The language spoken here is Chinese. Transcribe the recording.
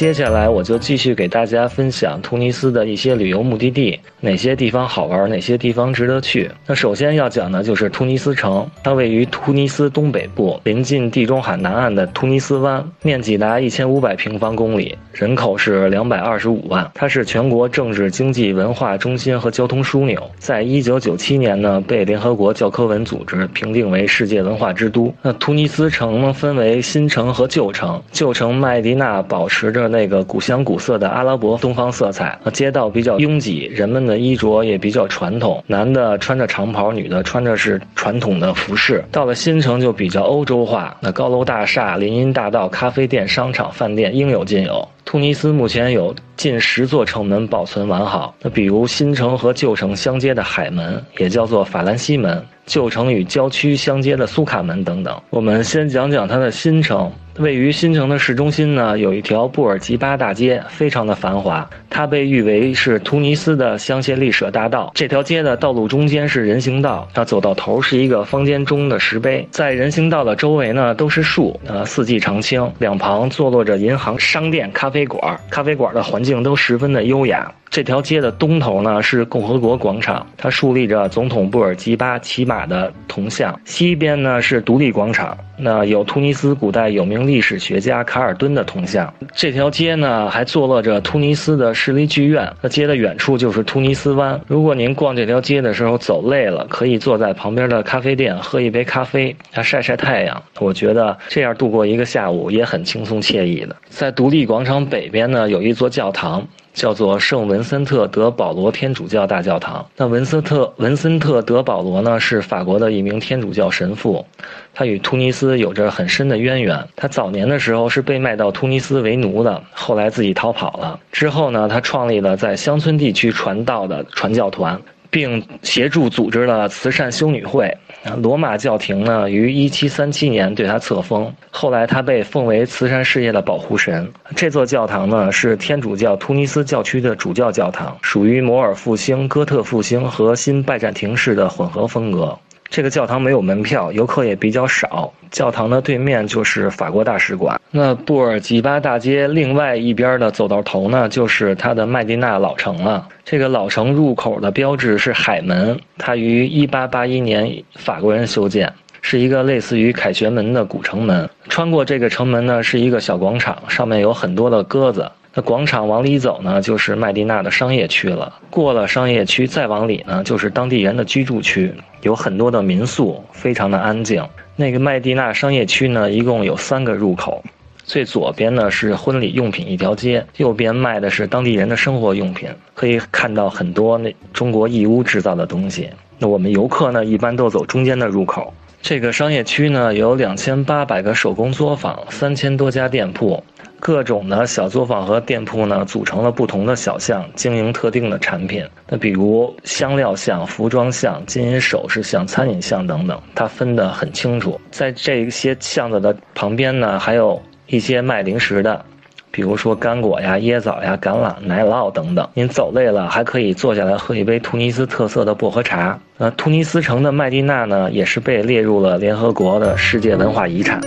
接下来我就继续给大家分享突尼斯的一些旅游目的地，哪些地方好玩，哪些地方值得去。那首先要讲的就是突尼斯城，它位于突尼斯东北部，临近地中海南岸的突尼斯湾，面积达一千五百平方公里，人口是两百二十五万。它是全国政治、经济、文化中心和交通枢纽。在一九九七年呢，被联合国教科文组织评定为世界文化之都。那突尼斯城呢，分为新城和旧城。旧城麦迪娜保持着那个古香古色的阿拉伯东方色彩，街道比较拥挤，人们的衣着也比较传统，男的穿着长袍，女的穿着是传统的服饰。到了新城就比较欧洲化，那高楼大厦、林荫大道、咖啡店、商场、饭店应有尽有。突尼斯目前有近十座城门保存完好，那比如新城和旧城相接的海门，也叫做法兰西门；旧城与郊区相接的苏卡门等等。我们先讲讲它的新城。位于新城的市中心呢，有一条布尔吉巴大街，非常的繁华。它被誉为是突尼斯的香榭丽舍大道。这条街的道路中间是人行道，它走到头是一个方尖中的石碑。在人行道的周围呢，都是树，呃，四季常青。两旁坐落着银行、商店、咖啡馆，咖啡馆的环境都十分的优雅。这条街的东头呢是共和国广场，它树立着总统布尔吉巴骑马的铜像；西边呢是独立广场，那有突尼斯古代有名历史学家卡尔敦的铜像。这条街呢还坐落着突尼斯的市立剧院。那街的远处就是突尼斯湾。如果您逛这条街的时候走累了，可以坐在旁边的咖啡店喝一杯咖啡，晒晒太阳。我觉得这样度过一个下午也很轻松惬意的。在独立广场北边呢有一座教堂。叫做圣文森特德保罗天主教大教堂。那文森特文森特德保罗呢，是法国的一名天主教神父，他与突尼斯有着很深的渊源。他早年的时候是被卖到突尼斯为奴的，后来自己逃跑了。之后呢，他创立了在乡村地区传道的传教团。并协助组织了慈善修女会。罗马教廷呢，于1737年对他册封。后来他被奉为慈善事业的保护神。这座教堂呢，是天主教突尼斯教区的主教教堂，属于摩尔复兴、哥特复兴和新拜占庭式的混合风格。这个教堂没有门票，游客也比较少。教堂的对面就是法国大使馆。那布尔吉巴大街另外一边的走道头呢，就是它的麦地那老城了。这个老城入口的标志是海门，它于1881年法国人修建，是一个类似于凯旋门的古城门。穿过这个城门呢，是一个小广场，上面有很多的鸽子。那广场往里走呢，就是麦地那的商业区了。过了商业区，再往里呢，就是当地人的居住区，有很多的民宿，非常的安静。那个麦地那商业区呢，一共有三个入口，最左边呢是婚礼用品一条街，右边卖的是当地人的生活用品，可以看到很多那中国义乌制造的东西。那我们游客呢，一般都走中间的入口。这个商业区呢，有两千八百个手工作坊，三千多家店铺。各种的小作坊和店铺呢，组成了不同的小巷，经营特定的产品。那比如香料巷、服装巷、金银首饰巷、餐饮巷等等，它分得很清楚。在这些巷子的旁边呢，还有一些卖零食的，比如说干果呀、椰枣呀、橄榄、奶酪等等。您走累了，还可以坐下来喝一杯突尼斯特色的薄荷茶。那突尼斯城的麦地那呢，也是被列入了联合国的世界文化遗产。